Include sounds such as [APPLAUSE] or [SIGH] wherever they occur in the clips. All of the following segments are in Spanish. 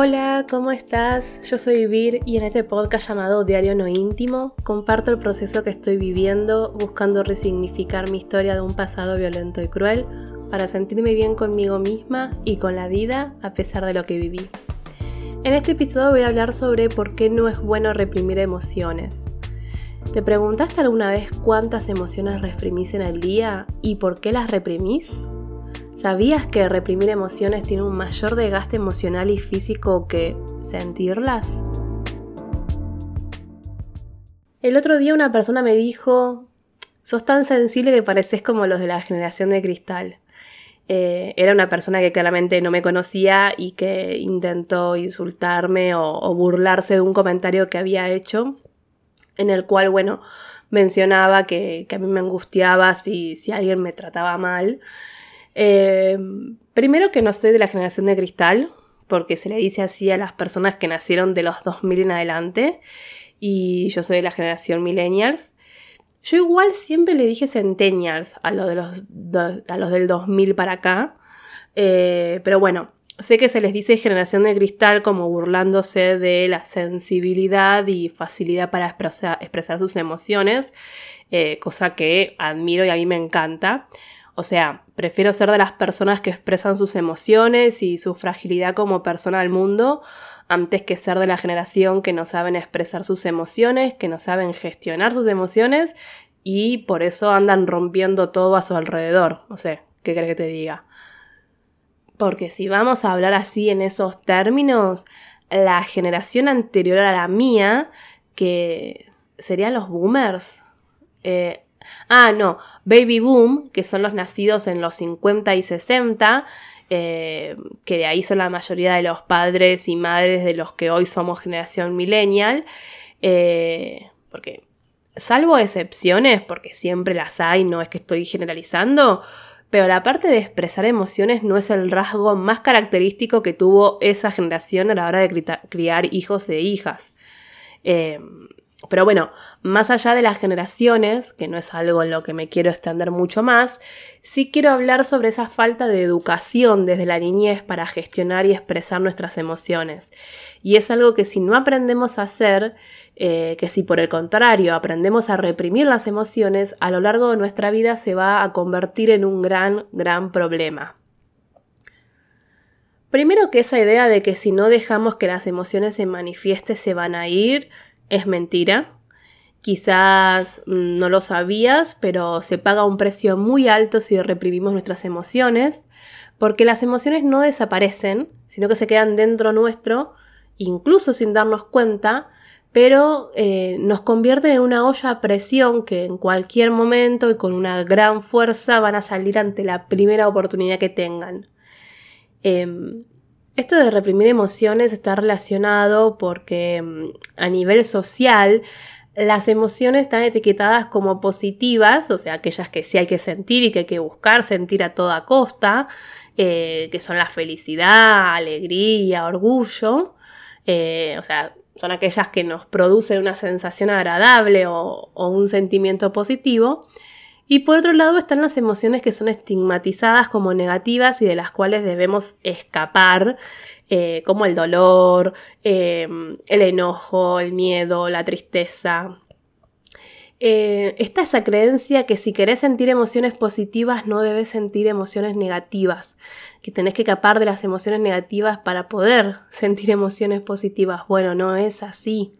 Hola, ¿cómo estás? Yo soy Vir y en este podcast llamado Diario No Íntimo comparto el proceso que estoy viviendo buscando resignificar mi historia de un pasado violento y cruel para sentirme bien conmigo misma y con la vida a pesar de lo que viví. En este episodio voy a hablar sobre por qué no es bueno reprimir emociones. ¿Te preguntaste alguna vez cuántas emociones reprimís en el día y por qué las reprimís? ¿Sabías que reprimir emociones tiene un mayor desgaste emocional y físico que sentirlas? El otro día una persona me dijo, sos tan sensible que pareces como los de la generación de cristal. Eh, era una persona que claramente no me conocía y que intentó insultarme o, burlarse de un comentario que había hecho, en el cual, bueno, mencionaba que, a mí me angustiaba si, si alguien me trataba mal. Em, primero que no soy de la generación de cristal, porque se le dice así a las personas que nacieron de los 2000 en adelante, y yo soy de la generación millennials. Yo igual siempre le dije centennials a los, de los, a los del 2000 para acá, eh, pero bueno, sé que se les dice generación de cristal como burlándose de la sensibilidad y facilidad para expresar, sus emociones, eh, cosa que admiro y a mí me encanta. O sea, prefiero ser de las personas que expresan sus emociones y su fragilidad como persona al mundo antes que ser de la generación que no saben expresar sus emociones, que no saben gestionar sus emociones y por eso andan rompiendo todo a su alrededor. No sé, ¿qué crees que te diga? Porque si vamos a hablar así en esos términos, la generación anterior a la mía, que serían los boomers, eh, Ah, no, Baby Boom, que son los nacidos en los 50 y 60, eh, que de ahí son la mayoría de los padres y madres de los que hoy somos generación millennial, eh, porque salvo excepciones, porque siempre las hay, no es que estoy generalizando, pero la parte de expresar emociones no es el rasgo más característico que tuvo esa generación a la hora de criar hijos e hijas. Eh, pero bueno, más allá de las generaciones, que no es algo en lo que me quiero extender mucho más, sí quiero hablar sobre esa falta de educación desde la niñez para gestionar y expresar nuestras emociones. Y es algo que si no aprendemos a hacer, eh, que si por el contrario aprendemos a reprimir las emociones, a lo largo de nuestra vida se va a convertir en un gran, gran problema. Primero que esa idea de que si no dejamos que las emociones se manifiesten se van a ir, es mentira. Quizás mm, no lo sabías, pero se paga un precio muy alto si reprimimos nuestras emociones, porque las emociones no desaparecen, sino que se quedan dentro nuestro, incluso sin darnos cuenta, pero eh, nos convierten en una olla a presión que en cualquier momento y con una gran fuerza van a salir ante la primera oportunidad que tengan. Em, esto de reprimir emociones está relacionado porque mm, a nivel social las emociones están etiquetadas como positivas, o sea, aquellas que sí hay que sentir y que hay que buscar sentir a toda costa, eh, que son la felicidad, alegría, orgullo, eh, o sea, son aquellas que nos producen una sensación agradable o un sentimiento positivo. Y por otro lado están las emociones que son estigmatizadas como negativas y de las cuales debemos escapar, eh, como el dolor, em, el enojo, el miedo, la tristeza. Eh, está esa creencia que si querés sentir emociones positivas no debes sentir emociones negativas, que tenés que escapar de las emociones negativas para poder [LAUGHS] sentir emociones positivas. Bueno, no es así.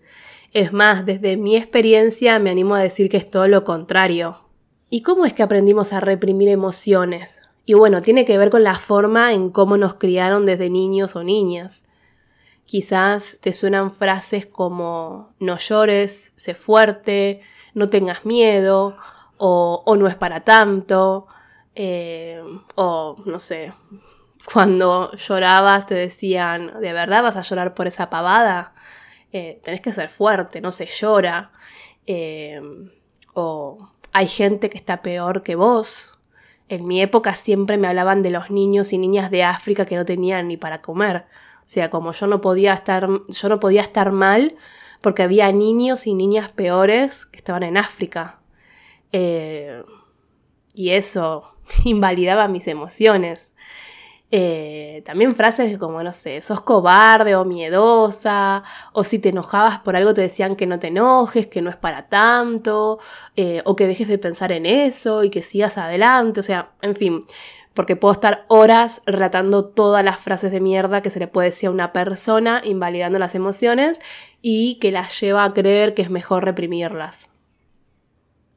Es más, desde mi experiencia me animo a decir que es todo lo contrario. ¿Y cómo es que aprendimos a reprimir emociones? Y bueno, tiene que ver con la forma en cómo nos criaron desde niños o niñas. Quizás te suenan frases como no llores, sé fuerte, no tengas miedo, o, no es para tanto, eh, o no sé, cuando llorabas te decían, ¿de verdad vas a llorar por esa pavada? Eh, tenés que ser fuerte, no se llora. Eh, o hay gente que está peor que vos. En mi época siempre me hablaban de los niños y niñas de África que no tenían ni para comer. O sea, como yo no podía estar, yo no podía estar mal porque había niños y niñas peores que estaban en África. Eh, y eso [LAUGHS] invalidaba mis emociones. Eh, también frases como, no sé, sos cobarde o miedosa, o si te enojabas por algo te decían que no te enojes, que no es para tanto, eh, o que dejes de pensar en eso y que sigas adelante, o sea, en fin, porque puedo estar horas relatando todas las frases de mierda que se le puede decir a una persona, invalidando las emociones y que las lleva a creer que es mejor reprimirlas.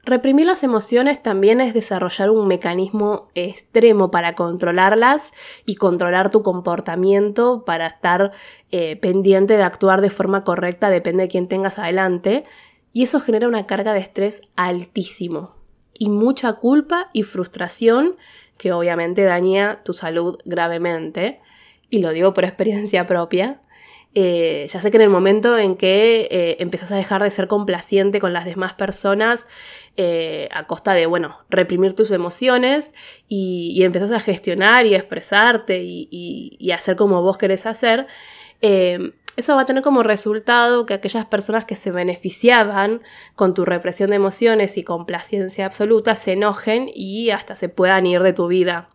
Reprimir las emociones también es desarrollar un mecanismo extremo para controlarlas y controlar tu comportamiento para estar eh, pendiente de actuar de forma correcta, depende de quién tengas adelante. Y eso genera una carga de estrés altísimo y mucha culpa y frustración que obviamente daña tu salud gravemente. Y lo digo por experiencia propia. Eh, ya sé que en el momento en que eh, empezás a dejar de ser complaciente con las demás personas eh, a costa de, bueno, reprimir tus emociones y, y empezás a gestionar y expresarte y, hacer como vos querés hacer, eso va a tener como resultado que aquellas personas que se beneficiaban con tu represión de emociones y complacencia absoluta se enojen y hasta se puedan ir de tu vida.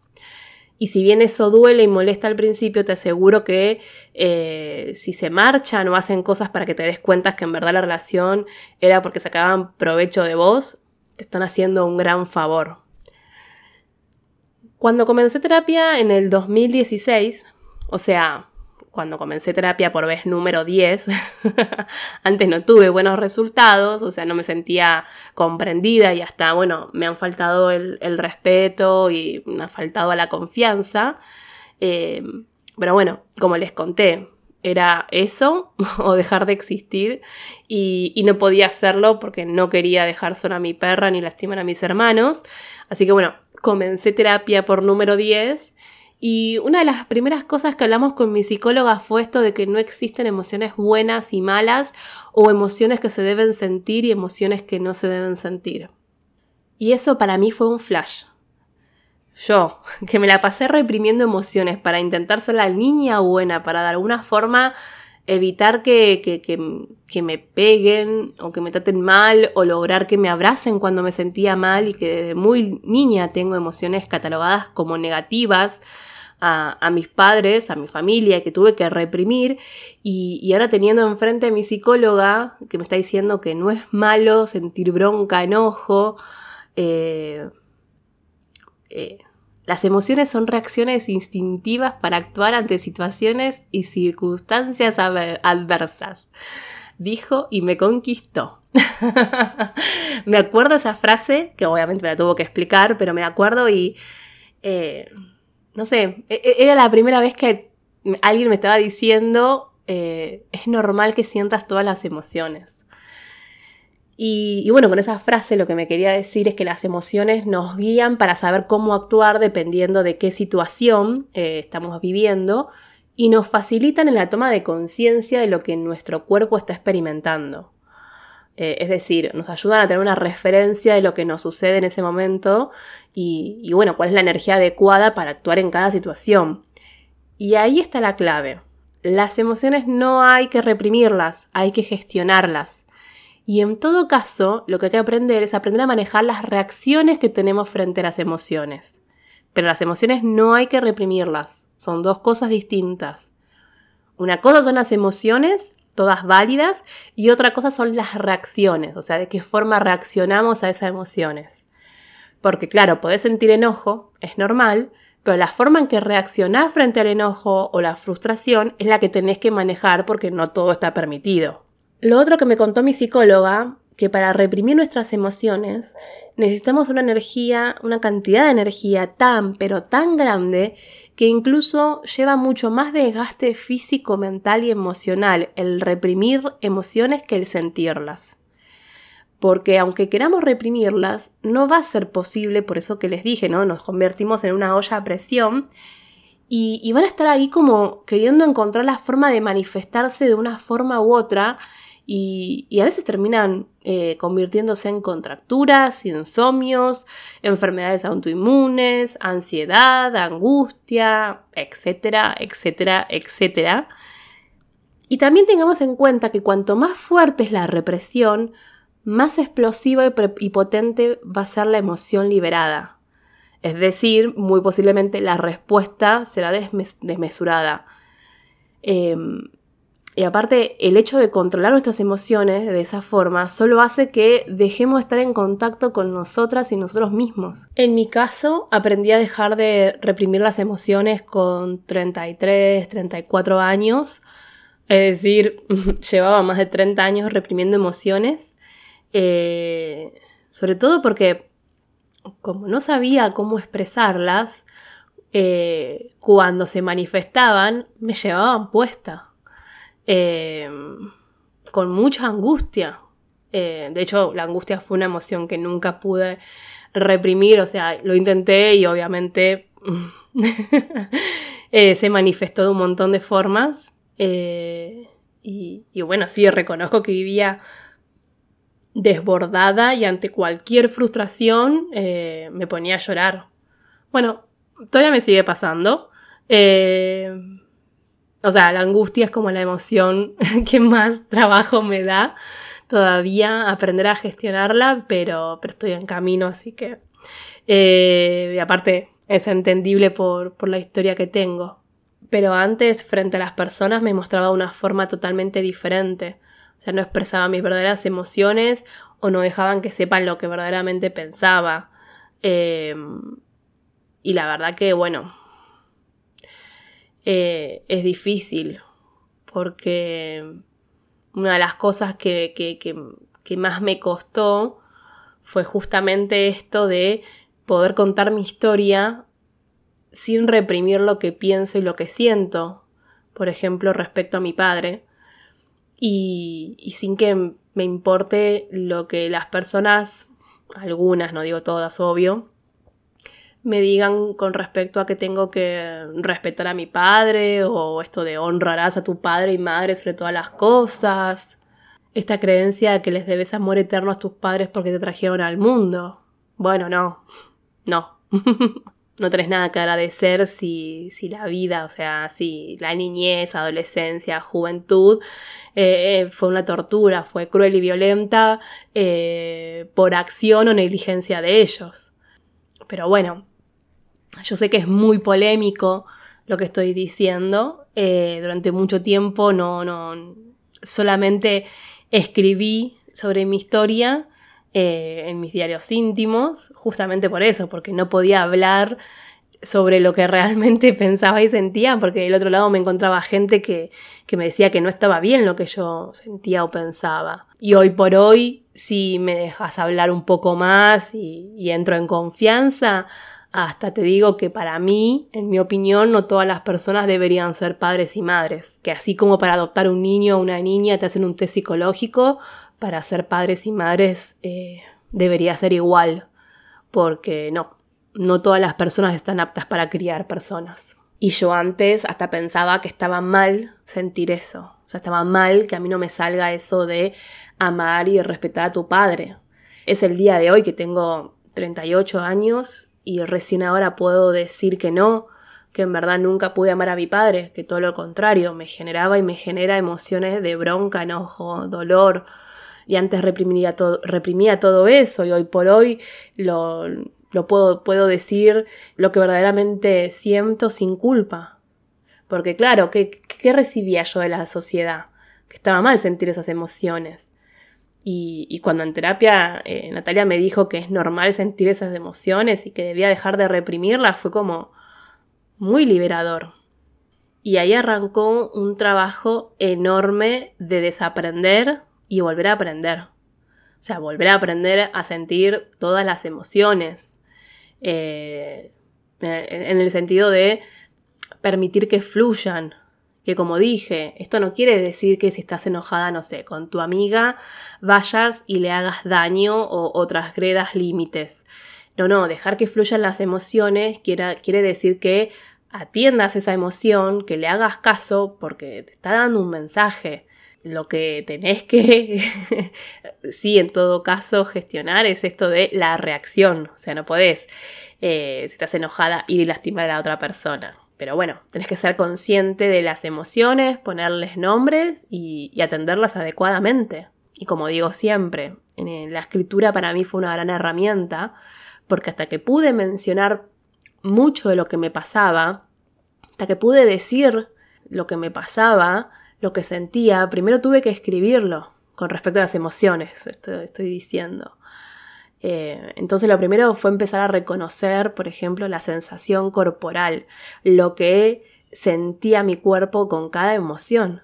Y si bien eso duele y molesta al principio, te aseguro que eh, si se marchan o hacen cosas para que te des cuenta que en verdad la relación era porque sacaban provecho de vos, te están haciendo un gran favor. Cuando comencé terapia en el 2016, o sea, cuando comencé terapia por vez número 10, [LAUGHS] antes no tuve buenos resultados, o sea, no me sentía comprendida y hasta, bueno, me han faltado el, respeto y me ha faltado la confianza. Eh, pero bueno, como les conté, era eso [LAUGHS] o dejar de existir y, no podía hacerlo porque no quería dejar sola a mi perra ni lastimar a mis hermanos. Así que bueno, comencé terapia por número 10 y una de las primeras cosas que hablamos con mi psicóloga fue esto de que no existen emociones buenas y malas o emociones que se deben sentir y emociones que no se deben sentir. Y eso para mí fue un flash. Yo, [LAUGHS] que me la pasé reprimiendo emociones para intentar ser la niña buena, para de alguna forma evitar que, que, que, que, me peguen o que me traten mal o lograr que me abracen cuando me sentía mal y que desde muy niña tengo emociones catalogadas como negativas a, a mis padres, a mi familia, que tuve que reprimir. Y, y, ahora teniendo enfrente a mi psicóloga que me está diciendo que no es malo sentir bronca, enojo, eh, eh, las emociones son reacciones instintivas para actuar ante situaciones y circunstancias adversas. Dijo y me conquistó. [LAUGHS] me acuerdo esa frase, que obviamente me la tuvo que explicar, pero me acuerdo y... Eh, no sé, e, e, era la primera vez que alguien me estaba diciendo, eh, es normal que sientas todas las emociones. Y, bueno, con esa frase lo que me quería decir es que las emociones nos guían para saber cómo actuar dependiendo de qué situación eh, estamos viviendo y nos facilitan en la toma de conciencia de lo que nuestro cuerpo está experimentando. Eh, es decir, nos ayudan a tener una referencia de lo que nos sucede en ese momento y, y bueno, cuál es la energía adecuada para actuar en cada situación. Y ahí está la clave. Las emociones no hay que reprimirlas, hay que gestionarlas. Y en todo caso, lo que hay que aprender es aprender a manejar las reacciones que tenemos frente a las emociones. Pero las emociones no hay que reprimirlas, son dos cosas distintas. Una cosa son las emociones, todas válidas, y otra cosa son las reacciones, o sea, de qué forma reaccionamos a esas emociones. Porque claro, podés sentir enojo, es normal, pero la forma en que reaccionás frente al enojo o la frustración es la que tenés que manejar porque no todo está permitido. Lo otro que me contó mi psicóloga, que para reprimir nuestras emociones necesitamos una energía, una cantidad de energía tan, pero tan grande, que incluso lleva mucho más desgaste físico, mental y emocional el reprimir emociones que el sentirlas. Porque aunque queramos reprimirlas, no va a ser posible, por eso que les dije, ¿no? Nos convertimos en una olla a presión y, y van a estar ahí como queriendo encontrar la forma de manifestarse de una forma u otra y, a veces terminan eh, convirtiéndose en contracturas, insomnios, enfermedades autoinmunes, ansiedad, angustia, etcétera, etcétera, etcétera. Y también tengamos en cuenta que cuanto más fuerte es la represión, más explosiva y, potente va a ser la emoción liberada. Es decir, muy posiblemente la respuesta será desmesurada. Em, y aparte, el hecho de controlar nuestras emociones de esa forma solo hace que dejemos de estar en contacto con nosotras y nosotros mismos. En mi caso, aprendí a dejar de reprimir las emociones con 33, 34 años. Es decir, [LAUGHS] llevaba más de 30 años reprimiendo emociones. Eh, sobre todo porque, como no sabía cómo expresarlas, eh, cuando se manifestaban, me llevaban puesta. Eh, con mucha angustia. Eh, de hecho, la angustia fue una emoción que nunca pude reprimir, o sea, lo intenté y obviamente [LAUGHS] eh, se manifestó de un montón de formas. Y, y, bueno, sí, reconozco que vivía desbordada y ante cualquier frustración me ponía a llorar. Bueno, todavía me sigue pasando. O sea, la angustia es como la emoción [LAUGHS] que más trabajo me da todavía aprender a gestionarla, pero, estoy en camino, así que... Eh, y aparte, es entendible por, por la historia que tengo. Pero antes, frente a las personas, me mostraba una forma totalmente diferente. O sea, no expresaba mis verdaderas emociones o no dejaban que sepan lo que verdaderamente pensaba. Eh, y la verdad que, bueno, eh, es difícil, porque una de las cosas que, que, más me costó fue justamente esto de poder contar mi historia sin reprimir lo que pienso y lo que siento, por ejemplo, respecto a mi padre, y, y, sin que me importe lo que las personas, algunas, no digo todas, obvio, me digan con respecto a que tengo que respetar a mi padre o esto de honrarás a tu padre y madre sobre todas las cosas. Esta creencia de que les debes amor eterno a tus padres porque te trajeron al mundo. Bueno, no, no. [LAUGHS] no tenés nada que agradecer si, si la vida, o sea, si la niñez, adolescencia, juventud eh, fue una tortura, fue cruel y violenta eh, por acción o negligencia de ellos. Pero bueno, yo sé que es muy polémico lo que estoy diciendo. Eh, durante mucho tiempo no, no, solamente escribí sobre mi historia eh, en mis diarios íntimos, justamente por eso, porque no podía hablar sobre lo que [LAUGHS] realmente pensaba y sentía, porque del otro lado me encontraba gente que, que, me decía que no estaba bien lo que yo sentía o pensaba. Y hoy por hoy, si me dejas hablar un poco más y, y entro en confianza, hasta te digo que para mí, en mi opinión, no todas las personas deberían ser padres y madres. Que así como para adoptar un niño o una niña te hacen un test psicológico, para ser padres y madres eh, debería ser igual. Porque no, no todas las personas están aptas para criar personas. Y yo antes hasta pensaba que estaba mal sentir eso. O sea, estaba mal que a mí no me salga eso de amar y respetar a tu padre. Es el día de hoy que tengo 38 años y recién ahora puedo decir que no, que en verdad nunca pude amar a mi padre, que todo lo contrario, me generaba y me genera emociones de bronca, enojo, dolor, y antes reprimía todo, reprimía todo eso, y hoy por hoy lo, puedo, puedo decir lo que verdaderamente siento sin culpa. Porque claro, ¿qué, ¿qué recibía yo de la sociedad? Que estaba mal sentir esas emociones. Y, cuando en terapia eh, Natalia me dijo que es normal sentir esas emociones y que debía dejar de reprimirlas, fue como muy liberador. Y ahí arrancó un trabajo enorme de desaprender y volver a aprender. O sea, volver a aprender a sentir todas las emociones. Eh, en el sentido de permitir que fluyan, que como dije, esto no quiere decir que si estás enojada, no sé, con tu amiga, vayas y le hagas daño o, o transgredas límites. No, no, dejar que fluyan las emociones quiere, quiere decir que atiendas esa emoción, que le hagas caso porque te está dando un mensaje. Lo que tenés que, [LAUGHS] sí, en todo caso, gestionar es esto de la reacción. O sea, no podés, eh, si estás enojada, ir y lastimar a la otra persona. Pero bueno, tenés que ser consciente de las emociones, ponerles nombres y, atenderlas adecuadamente. Y como digo siempre, en la escritura para mí fue una gran herramienta, porque hasta que pude mencionar mucho de lo que me pasaba, hasta que pude decir lo que me pasaba, lo que sentía, primero tuve que escribirlo con respecto a las emociones, estoy, diciendo. Eh, entonces lo primero fue empezar a reconocer, por ejemplo, la sensación corporal, lo que sentía mi cuerpo con cada emoción,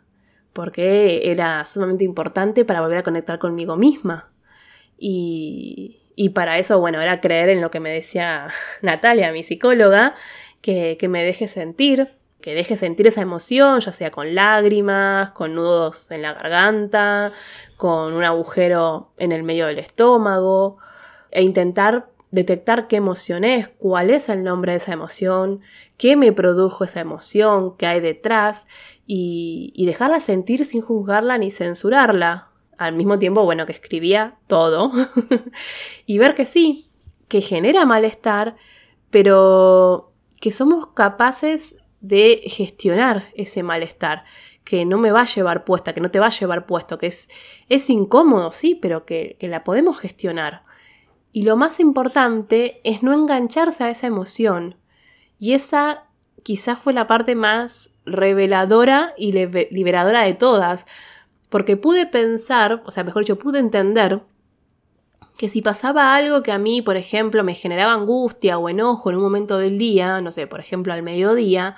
porque era sumamente importante para volver a conectar conmigo misma. Y, y para eso, bueno, era creer en lo que me decía [LAUGHS] Natalia, mi psicóloga, que, que me deje sentir, que deje sentir esa emoción, ya sea con lágrimas, con nudos en la garganta, con un agujero en el medio del estómago, e intentar detectar qué emoción es, cuál es el nombre de esa emoción, qué me produjo esa emoción, qué hay detrás, y, y dejarla sentir sin juzgarla ni censurarla. Al mismo tiempo, bueno, que escribía todo. [LAUGHS] y ver que sí, que genera malestar, pero que somos capaces de gestionar ese malestar, que no me va a llevar puesta, que no te va a llevar puesto, que es, es incómodo, sí, pero que, que la podemos gestionar. Y lo más importante es no engancharse a esa emoción. Y esa quizás fue la parte más reveladora y liberadora de todas, porque pude pensar, o sea, mejor dicho, pude entender que si pasaba algo que a mí, por ejemplo, me generaba angustia o enojo en un momento del día, no sé, por ejemplo al mediodía,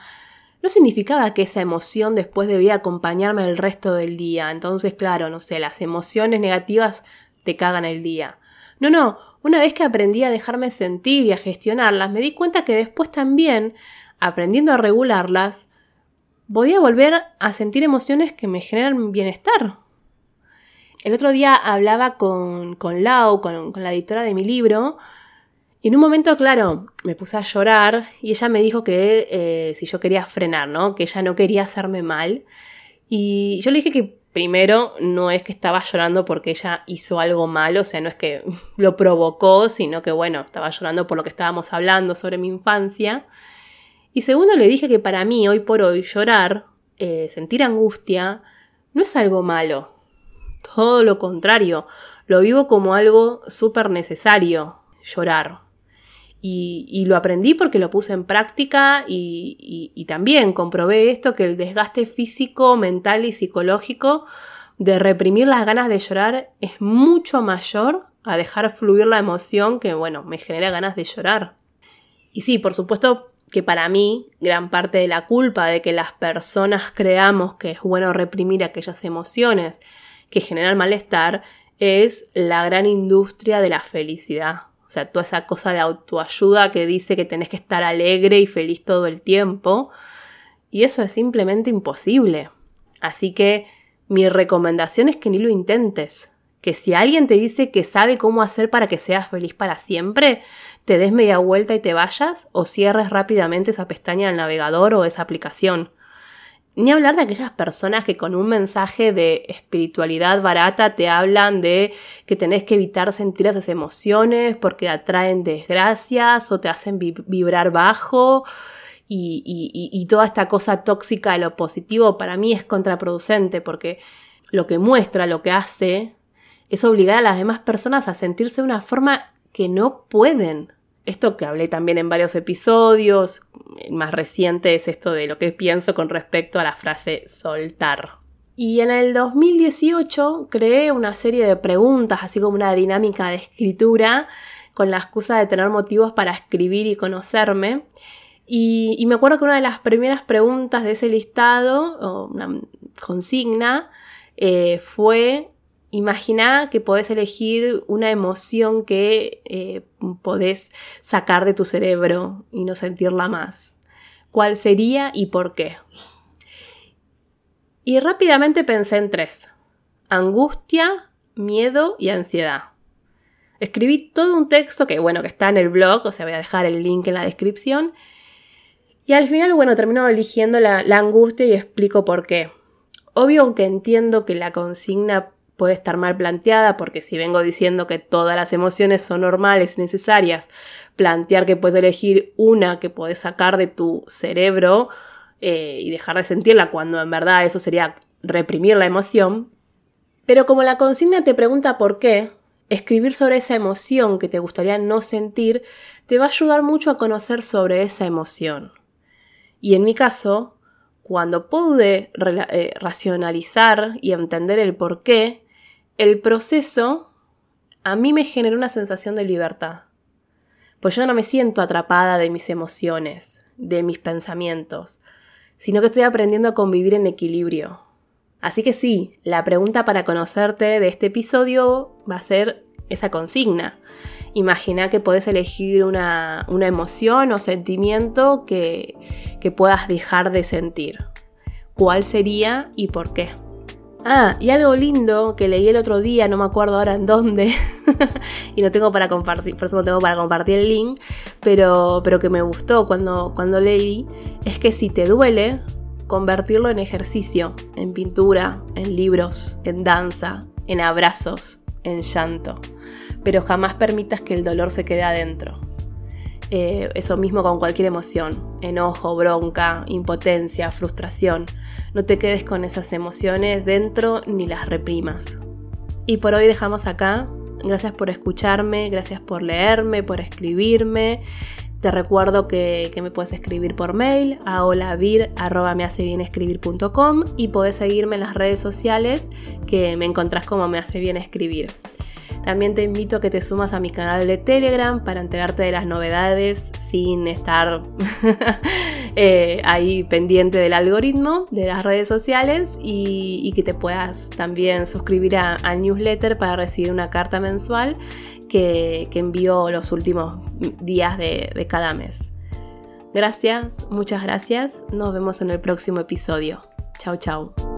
no significaba que esa emoción después debía acompañarme el resto del día. Entonces, claro, no sé, las emociones negativas te cagan el día. No, no, una vez que aprendí a dejarme sentir y a gestionarlas, me di cuenta que después también, aprendiendo a regularlas, podía volver a sentir emociones que me generan bienestar. El otro día hablaba con, con Lau, con, la editora de mi libro, y en un momento, claro, me puse a llorar y ella me dijo que eh, si yo quería frenar, ¿no? Que ella no quería hacerme mal. Y yo le dije que primero no es que estaba llorando porque ella hizo algo malo, o sea, no es que [LAUGHS] lo provocó, sino que bueno, estaba llorando por lo que estábamos hablando sobre mi infancia. Y segundo le dije que para mí, hoy por hoy, llorar, eh, sentir angustia, no es algo malo. Todo lo contrario, lo vivo como algo súper necesario, llorar. Y, lo aprendí porque lo puse en práctica y, y, también comprobé esto, que el desgaste físico, mental y psicológico de reprimir las ganas de llorar es mucho mayor a dejar fluir la emoción que, bueno, me genera ganas de llorar. Y sí, por supuesto que para mí gran parte de la culpa de que las personas creamos que es bueno reprimir aquellas emociones que generan malestar es la gran industria de la felicidad. O sea, toda esa cosa de autoayuda que dice que tenés que estar alegre y feliz todo el tiempo. Y eso es simplemente imposible. Así que mi recomendación es que ni lo intentes. Que si alguien te dice que sabe cómo hacer para que seas feliz para siempre, te des media vuelta y te vayas o cierres rápidamente esa pestaña del navegador o esa aplicación. Ni hablar de aquellas personas que con un mensaje de espiritualidad barata te hablan de que tenés que evitar sentir esas emociones porque atraen desgracias o te hacen vibrar bajo y, toda esta cosa tóxica de lo positivo para mí es contraproducente porque lo que muestra, lo que hace, es obligar a las demás personas a sentirse de una forma que no pueden. Esto que hablé también en varios episodios, más reciente es esto de lo que pienso con respecto a la frase soltar. Y en el 2018 creé una serie de preguntas, así como una dinámica de escritura, con la excusa de tener motivos para escribir y conocerme. Y, me acuerdo que una de las primeras preguntas de ese listado, o una consigna, eh, fue Imagina que podés elegir una emoción que eh, podés sacar de tu cerebro y no sentirla más. ¿Cuál sería y por qué? Y rápidamente pensé en tres. Angustia, miedo y ansiedad. Escribí todo un texto que, bueno, que está en el blog, o sea, voy a dejar el link en la descripción. Y al final, bueno, termino eligiendo la, la angustia y explico por qué. Obvio que entiendo que la consigna puede estar mal planteada, porque si vengo diciendo que todas las emociones son normales y necesarias, plantear que puedes elegir una que puedes sacar de tu cerebro eh, y dejar de sentirla cuando en verdad eso sería reprimir la emoción. Pero como la consigna te pregunta por qué, escribir sobre esa emoción que te gustaría no sentir te va a ayudar mucho a conocer sobre esa emoción. Y en mi caso, cuando pude eh, racionalizar y entender el por qué, el proceso a mí me generó una sensación de libertad. Pues yo no me siento atrapada de mis emociones, de mis pensamientos, sino que estoy aprendiendo a convivir en equilibrio. Así que sí, la pregunta para conocerte de este episodio va a ser esa consigna. Imagina que puedes elegir una, emoción o sentimiento que, que puedas dejar de sentir. ¿Cuál sería y por qué? Ah, y algo lindo que leí el otro día, no me acuerdo ahora en dónde, [LAUGHS] y no tengo para compartir, por eso no tengo para compartir el link, pero, pero que me gustó cuando, cuando leí, es que si te duele, convertirlo en ejercicio, en pintura, en libros, en danza, en abrazos, en llanto, pero jamás permitas que el dolor se quede adentro. Eh, eso mismo con cualquier emoción, enojo, bronca, impotencia, frustración. No te quedes con esas emociones dentro ni las reprimas. Y por hoy dejamos acá. Gracias por escucharme, gracias por leerme, por escribirme. Te recuerdo que, me puedes escribir por mail a holavir.com y puedes seguirme en las redes sociales que me encontrás como me hace bien escribir. También te invito a que te sumas a mi canal de Telegram para enterarte de las novedades sin estar [LAUGHS] eh, ahí pendiente del algoritmo de las redes sociales y, que te puedas también suscribir al newsletter para recibir una carta mensual que, envío los últimos días de, de cada mes. Gracias, muchas gracias. Nos vemos en el próximo episodio. Chao, chao.